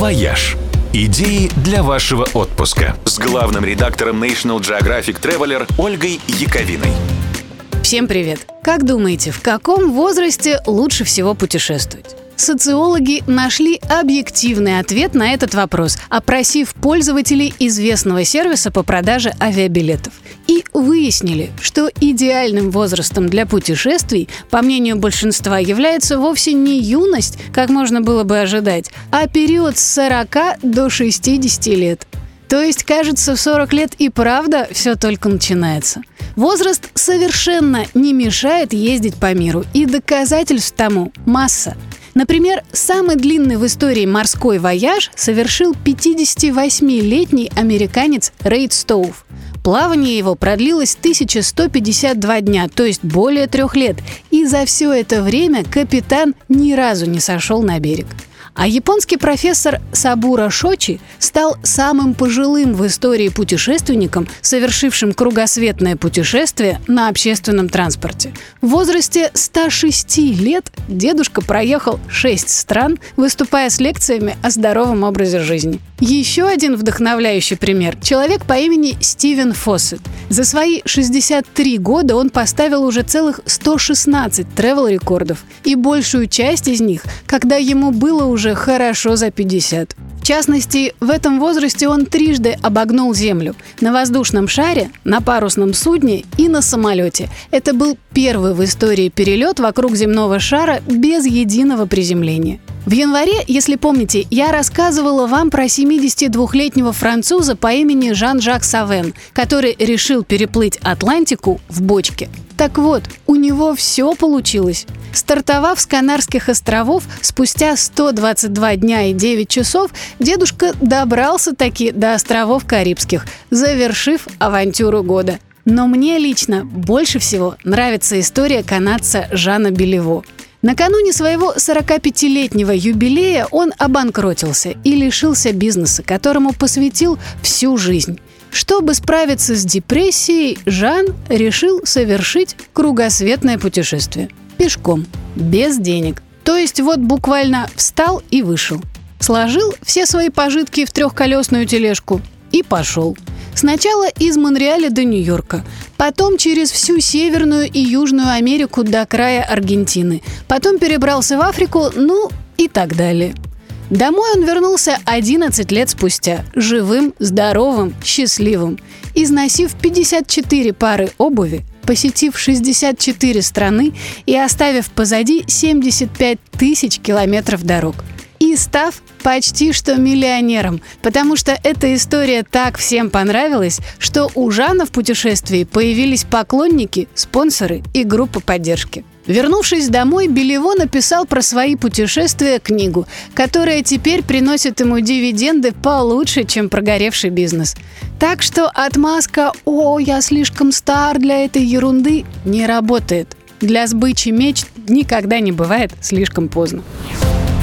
«Вояж». Идеи для вашего отпуска с главным редактором National Geographic Traveler Ольгой Яковиной. Всем привет! Как думаете, в каком возрасте лучше всего путешествовать? Социологи нашли объективный ответ на этот вопрос, опросив пользователей известного сервиса по продаже авиабилетов. И выяснили, что идеальным возрастом для путешествий, по мнению большинства, является вовсе не юность, как можно было бы ожидать, а период с 40 до 60 лет. То есть, кажется, в 40 лет и правда все только начинается. Возраст совершенно не мешает ездить по миру, и доказательств тому масса – Например, самый длинный в истории морской вояж совершил 58-летний американец Рейд Стоув. Плавание его продлилось 1152 дня, то есть более трех лет, и за все это время капитан ни разу не сошел на берег. А японский профессор Сабура Шочи стал самым пожилым в истории путешественником, совершившим кругосветное путешествие на общественном транспорте. В возрасте 106 лет дедушка проехал 6 стран, выступая с лекциями о здоровом образе жизни. Еще один вдохновляющий пример – человек по имени Стивен Фоссет. За свои 63 года он поставил уже целых 116 тревел-рекордов, и большую часть из них, когда ему было уже уже хорошо за 50. В частности, в этом возрасте он трижды обогнул Землю. На воздушном шаре, на парусном судне и на самолете. Это был первый в истории перелет вокруг земного шара без единого приземления. В январе, если помните, я рассказывала вам про 72-летнего француза по имени Жан-Жак Савен, который решил переплыть Атлантику в бочке. Так вот, у него все получилось. Стартовав с Канарских островов, спустя 122 дня и 9 часов, дедушка добрался таки до островов Карибских, завершив авантюру года. Но мне лично больше всего нравится история канадца Жана Белево. Накануне своего 45-летнего юбилея он обанкротился и лишился бизнеса, которому посвятил всю жизнь. Чтобы справиться с депрессией, Жан решил совершить кругосветное путешествие. Пешком, без денег. То есть вот буквально встал и вышел. Сложил все свои пожитки в трехколесную тележку и пошел. Сначала из Монреаля до Нью-Йорка, потом через всю Северную и Южную Америку до края Аргентины, потом перебрался в Африку, ну и так далее. Домой он вернулся 11 лет спустя, живым, здоровым, счастливым, износив 54 пары обуви, посетив 64 страны и оставив позади 75 тысяч километров дорог – и став почти что миллионером, потому что эта история так всем понравилась, что у Жана в путешествии появились поклонники, спонсоры и группа поддержки. Вернувшись домой, Белево написал про свои путешествия книгу, которая теперь приносит ему дивиденды получше, чем прогоревший бизнес. Так что отмазка «О, я слишком стар для этой ерунды» не работает. Для сбычи мечт никогда не бывает слишком поздно.